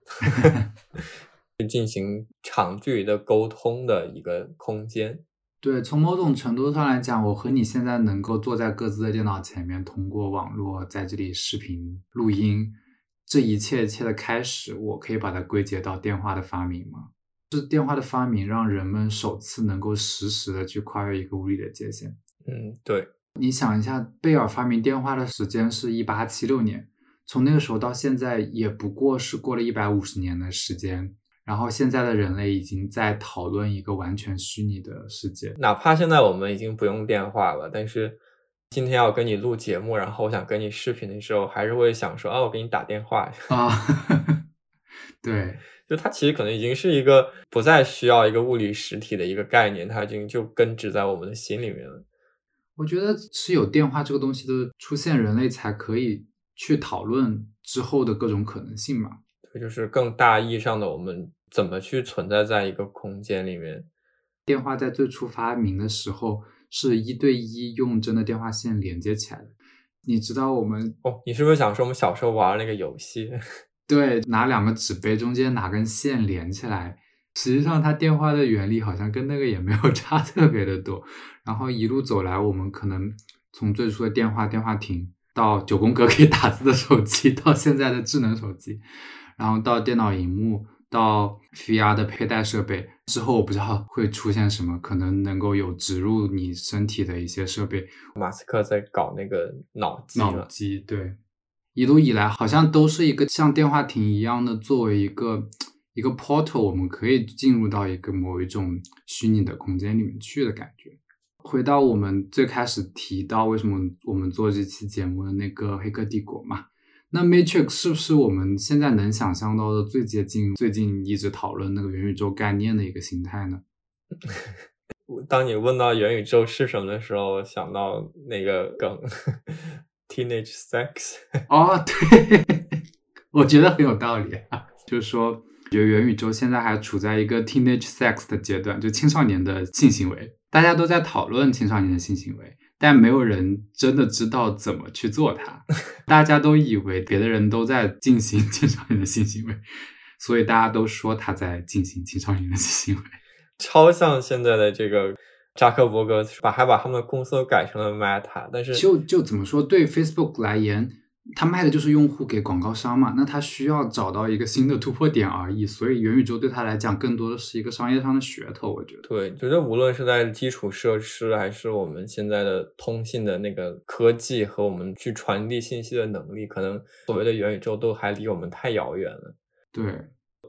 进行长距离的沟通的一个空间。对，从某种程度上来讲，我和你现在能够坐在各自的电脑前面，通过网络在这里视频录音，这一切一切的开始，我可以把它归结到电话的发明吗？是电话的发明让人们首次能够实时的去跨越一个物理的界限。嗯，对。你想一下，贝尔发明电话的时间是一八七六年，从那个时候到现在，也不过是过了一百五十年的时间。然后现在的人类已经在讨论一个完全虚拟的世界，哪怕现在我们已经不用电话了，但是今天要跟你录节目，然后我想跟你视频的时候，还是会想说，啊，我给你打电话啊。对，就它其实可能已经是一个不再需要一个物理实体的一个概念，它已经就根植在我们的心里面了。我觉得是有电话这个东西的出现，人类才可以去讨论之后的各种可能性嘛。这就是更大意义上的我们怎么去存在在一个空间里面。电话在最初发明的时候是一对一用真的电话线连接起来的。你知道我们哦？你是不是想说我们小时候玩那个游戏？对，拿两个纸杯中间拿根线连起来。实际上，它电话的原理好像跟那个也没有 差特别的多。然后一路走来，我们可能从最初的电话、电话亭到九宫格可以打字的手机，到现在的智能手机。然后到电脑荧幕，到 VR 的佩戴设备之后，我不知道会出现什么，可能能够有植入你身体的一些设备。马斯克在搞那个脑机，脑机对，一路以来好像都是一个像电话亭一样的，作为一个一个 portal，我们可以进入到一个某一种虚拟的空间里面去的感觉。回到我们最开始提到为什么我们做这期节目的那个《黑客帝国》嘛。那 Matrix 是不是我们现在能想象到的最接近最近一直讨论那个元宇宙概念的一个形态呢？当你问到元宇宙是什么的时候，想到那个梗 Teenage Sex。哦，对，我觉得很有道理啊。就是说，觉得元宇宙现在还处在一个 Teenage Sex 的阶段，就青少年的性行为，大家都在讨论青少年的性行为。但没有人真的知道怎么去做它，大家都以为别的人都在进行青少年的性行为，所以大家都说他在进行青少年的性行为，超像现在的这个扎克伯格把还把他们的公司都改成了 Meta，但是就就怎么说对 Facebook 来言。他卖的就是用户给广告商嘛，那他需要找到一个新的突破点而已，所以元宇宙对他来讲更多的是一个商业上的噱头，我觉得。对，觉得无论是在基础设施，还是我们现在的通信的那个科技和我们去传递信息的能力，可能所谓的元宇宙都还离我们太遥远了。对，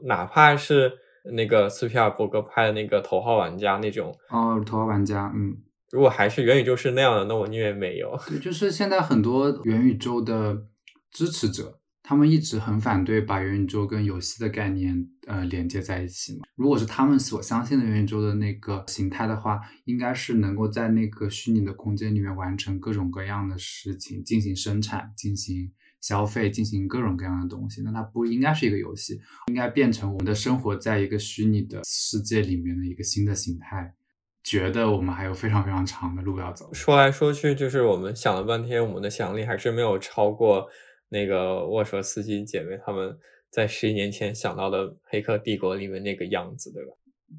哪怕是那个斯皮尔伯格拍的那个《头号玩家》那种，哦，《头号玩家》，嗯。如果还是元宇宙是那样的，那我宁愿没有。对，就是现在很多元宇宙的支持者，他们一直很反对把元宇宙跟游戏的概念呃连接在一起嘛。如果是他们所相信的元宇宙的那个形态的话，应该是能够在那个虚拟的空间里面完成各种各样的事情，进行生产、进行消费、进行各种各样的东西。那它不应该是一个游戏，应该变成我们的生活在一个虚拟的世界里面的一个新的形态。觉得我们还有非常非常长的路要走。说来说去，就是我们想了半天，我们的想象力还是没有超过那个沃舍斯基姐妹他们在十一年前想到的《黑客帝国》里面那个样子，对吧？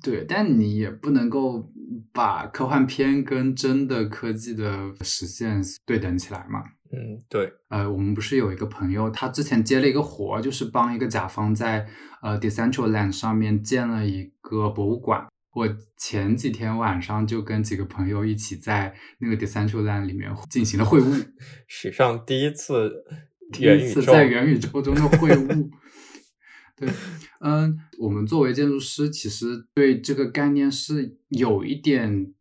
对，但你也不能够把科幻片跟真的科技的实现对等起来嘛。嗯，对。呃，我们不是有一个朋友，他之前接了一个活，就是帮一个甲方在呃 Decentraland 上面建了一个博物馆。我前几天晚上就跟几个朋友一起在那个 Decentraland 里面进行了会晤，史上第一次，第一次在元宇宙中的会晤。对，嗯，我们作为建筑师，其实对这个概念是有一点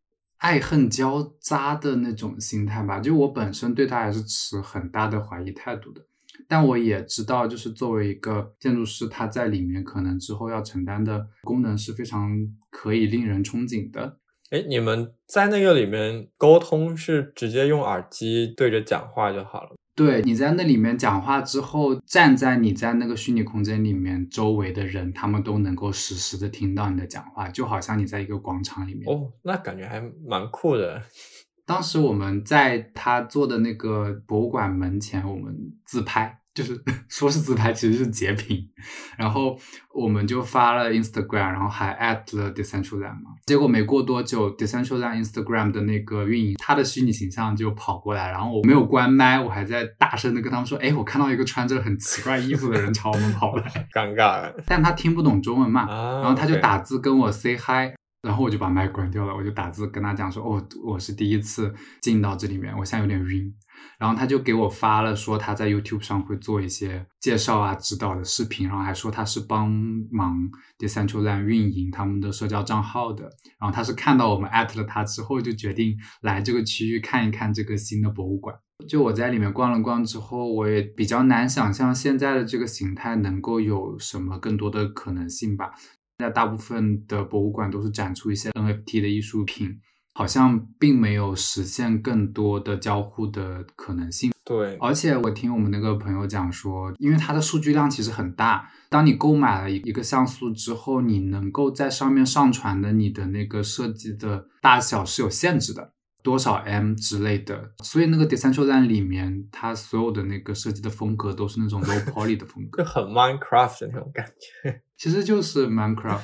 爱恨交杂的那种心态吧。就我本身对他还是持很大的怀疑态度的，但我也知道，就是作为一个建筑师，他在里面可能之后要承担的功能是非常可以令人憧憬的。哎，你们在那个里面沟通是直接用耳机对着讲话就好了？对，你在那里面讲话之后，站在你在那个虚拟空间里面，周围的人他们都能够实时的听到你的讲话，就好像你在一个广场里面。哦，那感觉还蛮酷的。当时我们在他做的那个博物馆门前，我们自拍。就是 说是自拍，其实是截屏，然后我们就发了 Instagram，然后还 at 了 Decentraland 嘛。结果没过多久，Decentraland Instagram 的那个运营，他的虚拟形象就跑过来，然后我没有关麦，我还在大声的跟他们说：“哎，我看到一个穿着很奇怪衣服的人朝我们跑来。”尴尬。但他听不懂中文嘛，然后他就打字跟我 say hi，然后我就把麦关掉了，我就打字跟他讲说：“哦，我是第一次进到这里面，我现在有点晕。”然后他就给我发了，说他在 YouTube 上会做一些介绍啊、指导的视频，然后还说他是帮忙 Decentraland 运营他们的社交账号的。然后他是看到我们艾特了他之后，就决定来这个区域看一看这个新的博物馆。就我在里面逛了逛之后，我也比较难想象现在的这个形态能够有什么更多的可能性吧。现在大部分的博物馆都是展出一些 NFT 的艺术品。好像并没有实现更多的交互的可能性。对，而且我听我们那个朋友讲说，因为它的数据量其实很大，当你购买了一个像素之后，你能够在上面上传的你的那个设计的大小是有限制的，多少 M 之类的。所以那个 Decentraland 里面，它所有的那个设计的风格都是那种 low poly 的风格，就很 Minecraft 的那种感觉。其实就是 Minecraft。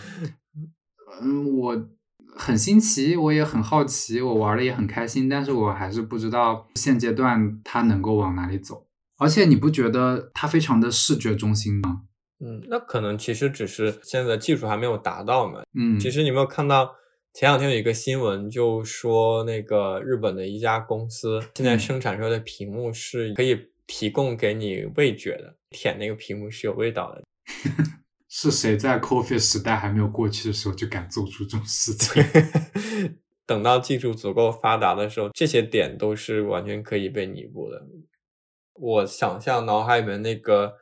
嗯，我。很新奇，我也很好奇，我玩的也很开心，但是我还是不知道现阶段它能够往哪里走。而且你不觉得它非常的视觉中心吗？嗯，那可能其实只是现在技术还没有达到嘛。嗯，其实你没有看到前两天有一个新闻，就说那个日本的一家公司现在生产出来的屏幕是可以提供给你味觉的，舔那个屏幕是有味道的。是谁在 Coffee 时代还没有过去的时候就敢做出这种事情？等到技术足够发达的时候，这些点都是完全可以被弥补的。我想象脑海里面那个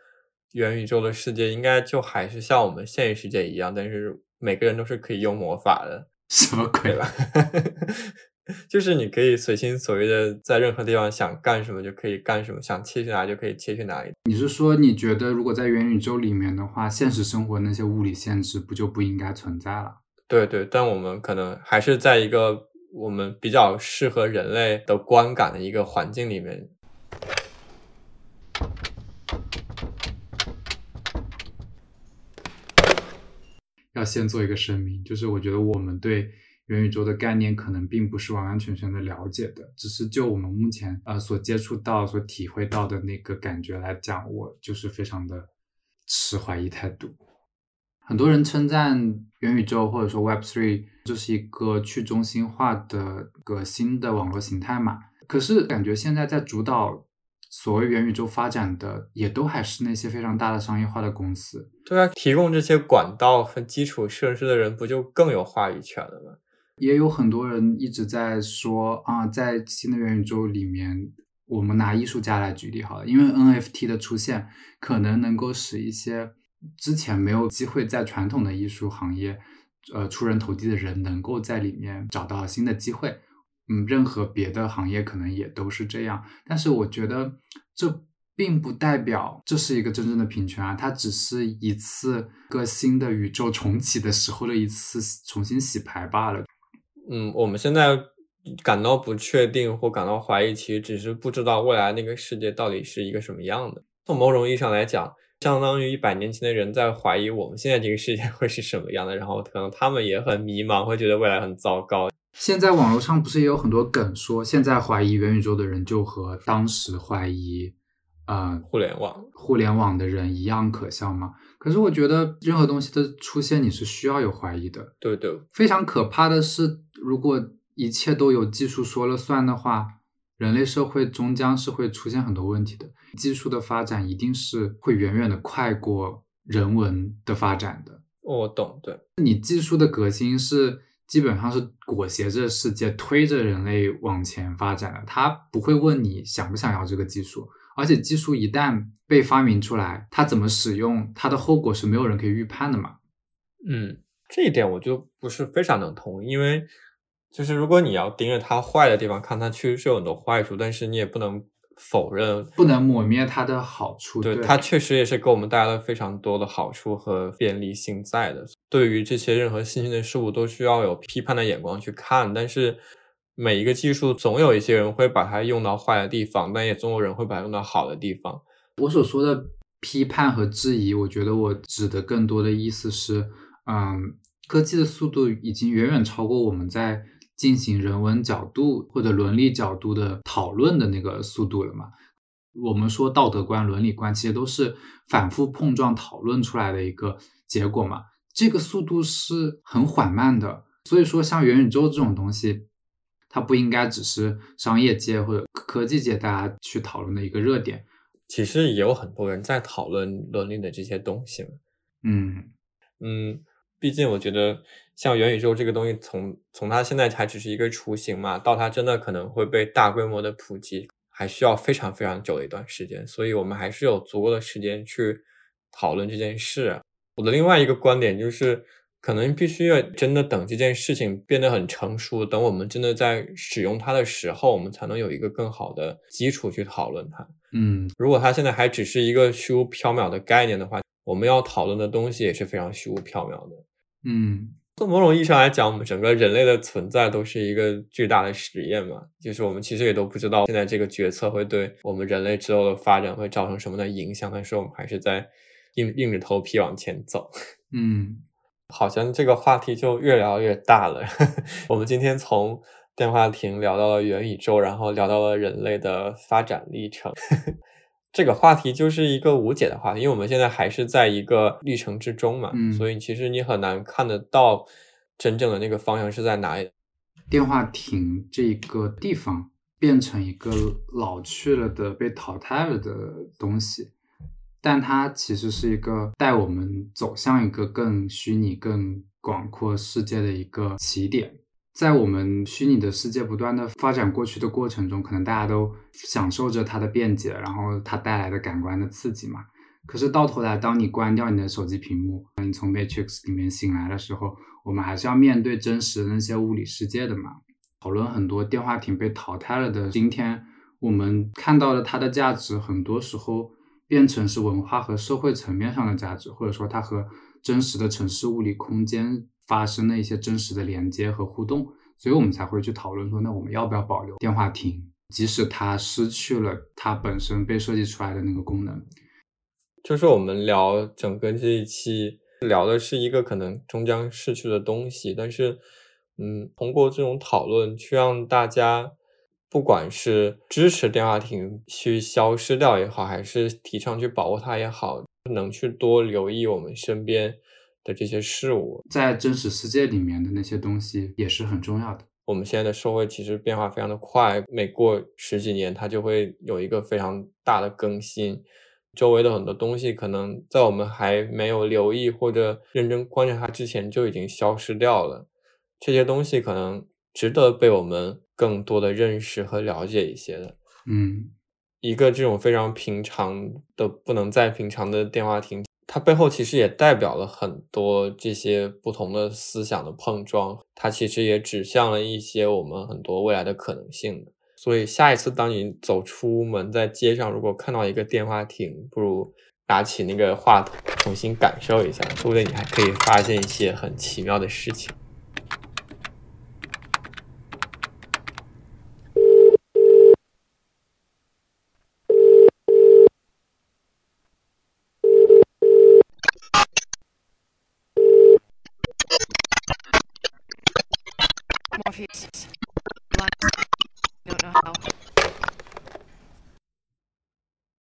元宇宙的世界，应该就还是像我们现实世界一样，但是每个人都是可以用魔法的。什么鬼了？就是你可以随心所欲的在任何地方想干什么就可以干什么，想切去哪里就可以切去哪里。你是说你觉得如果在元宇宙里面的话，现实生活那些物理限制不就不应该存在了？对对，但我们可能还是在一个我们比较适合人类的观感的一个环境里面。要先做一个声明，就是我觉得我们对。元宇宙的概念可能并不是完完全全的了解的，只是就我们目前呃所接触到、所体会到的那个感觉来讲，我就是非常的持怀疑态度。很多人称赞元宇宙或者说 Web Three 这是一个去中心化的个新的网络形态嘛，可是感觉现在在主导所谓元宇宙发展的，也都还是那些非常大的商业化的公司。对啊，提供这些管道和基础设施的人，不就更有话语权了吗？也有很多人一直在说啊，在新的元宇宙里面，我们拿艺术家来举例好了，因为 NFT 的出现，可能能够使一些之前没有机会在传统的艺术行业，呃，出人头地的人，能够在里面找到新的机会。嗯，任何别的行业可能也都是这样，但是我觉得这并不代表这是一个真正的平权啊，它只是一次个新的宇宙重启的时候的一次重新洗牌罢了。嗯，我们现在感到不确定或感到怀疑，其实只是不知道未来那个世界到底是一个什么样的。从某种意义上来讲，相当于一百年前的人在怀疑我们现在这个世界会是什么样的，然后可能他们也很迷茫，会觉得未来很糟糕。现在网络上不是也有很多梗说，现在怀疑元宇宙的人就和当时怀疑，呃，互联网互联网的人一样可笑吗？可是我觉得任何东西的出现，你是需要有怀疑的。对的，非常可怕的是，如果一切都有技术说了算的话，人类社会终将是会出现很多问题的。技术的发展一定是会远远的快过人文的发展的。我懂，对你技术的革新是基本上是裹挟着世界推着人类往前发展的，他不会问你想不想要这个技术。而且技术一旦被发明出来，它怎么使用，它的后果是没有人可以预判的嘛？嗯，这一点我就不是非常能同意，因为就是如果你要盯着它坏的地方看，它确实是有很多坏处，但是你也不能。否认不能抹灭它的好处，对它确实也是给我们带来了非常多的好处和便利性在的。对于这些任何新兴的事物，都需要有批判的眼光去看。但是每一个技术总有一些人会把它用到坏的地方，但也总有人会把它用到好的地方。我所说的批判和质疑，我觉得我指的更多的意思是，嗯，科技的速度已经远远超过我们在。进行人文角度或者伦理角度的讨论的那个速度了嘛？我们说道德观、伦理观，其实都是反复碰撞讨论出来的一个结果嘛。这个速度是很缓慢的，所以说像元宇宙这种东西，它不应该只是商业界或者科技界大家去讨论的一个热点。其实也有很多人在讨论伦理的这些东西嗯嗯。毕竟，我觉得像元宇宙这个东西，从从它现在还只是一个雏形嘛，到它真的可能会被大规模的普及，还需要非常非常久的一段时间。所以，我们还是有足够的时间去讨论这件事。我的另外一个观点就是，可能必须要真的等这件事情变得很成熟，等我们真的在使用它的时候，我们才能有一个更好的基础去讨论它。嗯，如果它现在还只是一个虚无缥缈的概念的话，我们要讨论的东西也是非常虚无缥缈的。嗯，从某种意义上来讲，我们整个人类的存在都是一个巨大的实验嘛。就是我们其实也都不知道现在这个决策会对我们人类之后的发展会造成什么的影响，但是我们还是在硬硬着头皮往前走。嗯，好像这个话题就越聊越大了。我们今天从电话亭聊到了元宇宙，然后聊到了人类的发展历程。这个话题就是一个无解的话题，因为我们现在还是在一个历程之中嘛，所以其实你很难看得到真正的那个方向是在哪里。电话亭这个地方变成一个老去了的、被淘汰了的东西，但它其实是一个带我们走向一个更虚拟、更广阔世界的一个起点。在我们虚拟的世界不断的发展过去的过程中，可能大家都享受着它的便捷，然后它带来的感官的刺激嘛。可是到头来，当你关掉你的手机屏幕，你从 Matrix 里面醒来的时候，我们还是要面对真实的那些物理世界的嘛。讨论很多电话亭被淘汰了的今天，我们看到的它的价值，很多时候变成是文化和社会层面上的价值，或者说它和真实的城市物理空间。发生的一些真实的连接和互动，所以我们才会去讨论说，那我们要不要保留电话亭，即使它失去了它本身被设计出来的那个功能。就是我们聊整个这一期聊的是一个可能终将逝去的东西，但是，嗯，通过这种讨论去让大家，不管是支持电话亭去消失掉也好，还是提倡去保护它也好，能去多留意我们身边。的这些事物，在真实世界里面的那些东西也是很重要的。我们现在的社会其实变化非常的快，每过十几年，它就会有一个非常大的更新。周围的很多东西，可能在我们还没有留意或者认真观察它之前，就已经消失掉了。这些东西可能值得被我们更多的认识和了解一些的。嗯，一个这种非常平常的、不能再平常的电话亭。它背后其实也代表了很多这些不同的思想的碰撞，它其实也指向了一些我们很多未来的可能性。所以下一次当你走出门，在街上如果看到一个电话亭，不如拿起那个话筒，重新感受一下，说不定你还可以发现一些很奇妙的事情。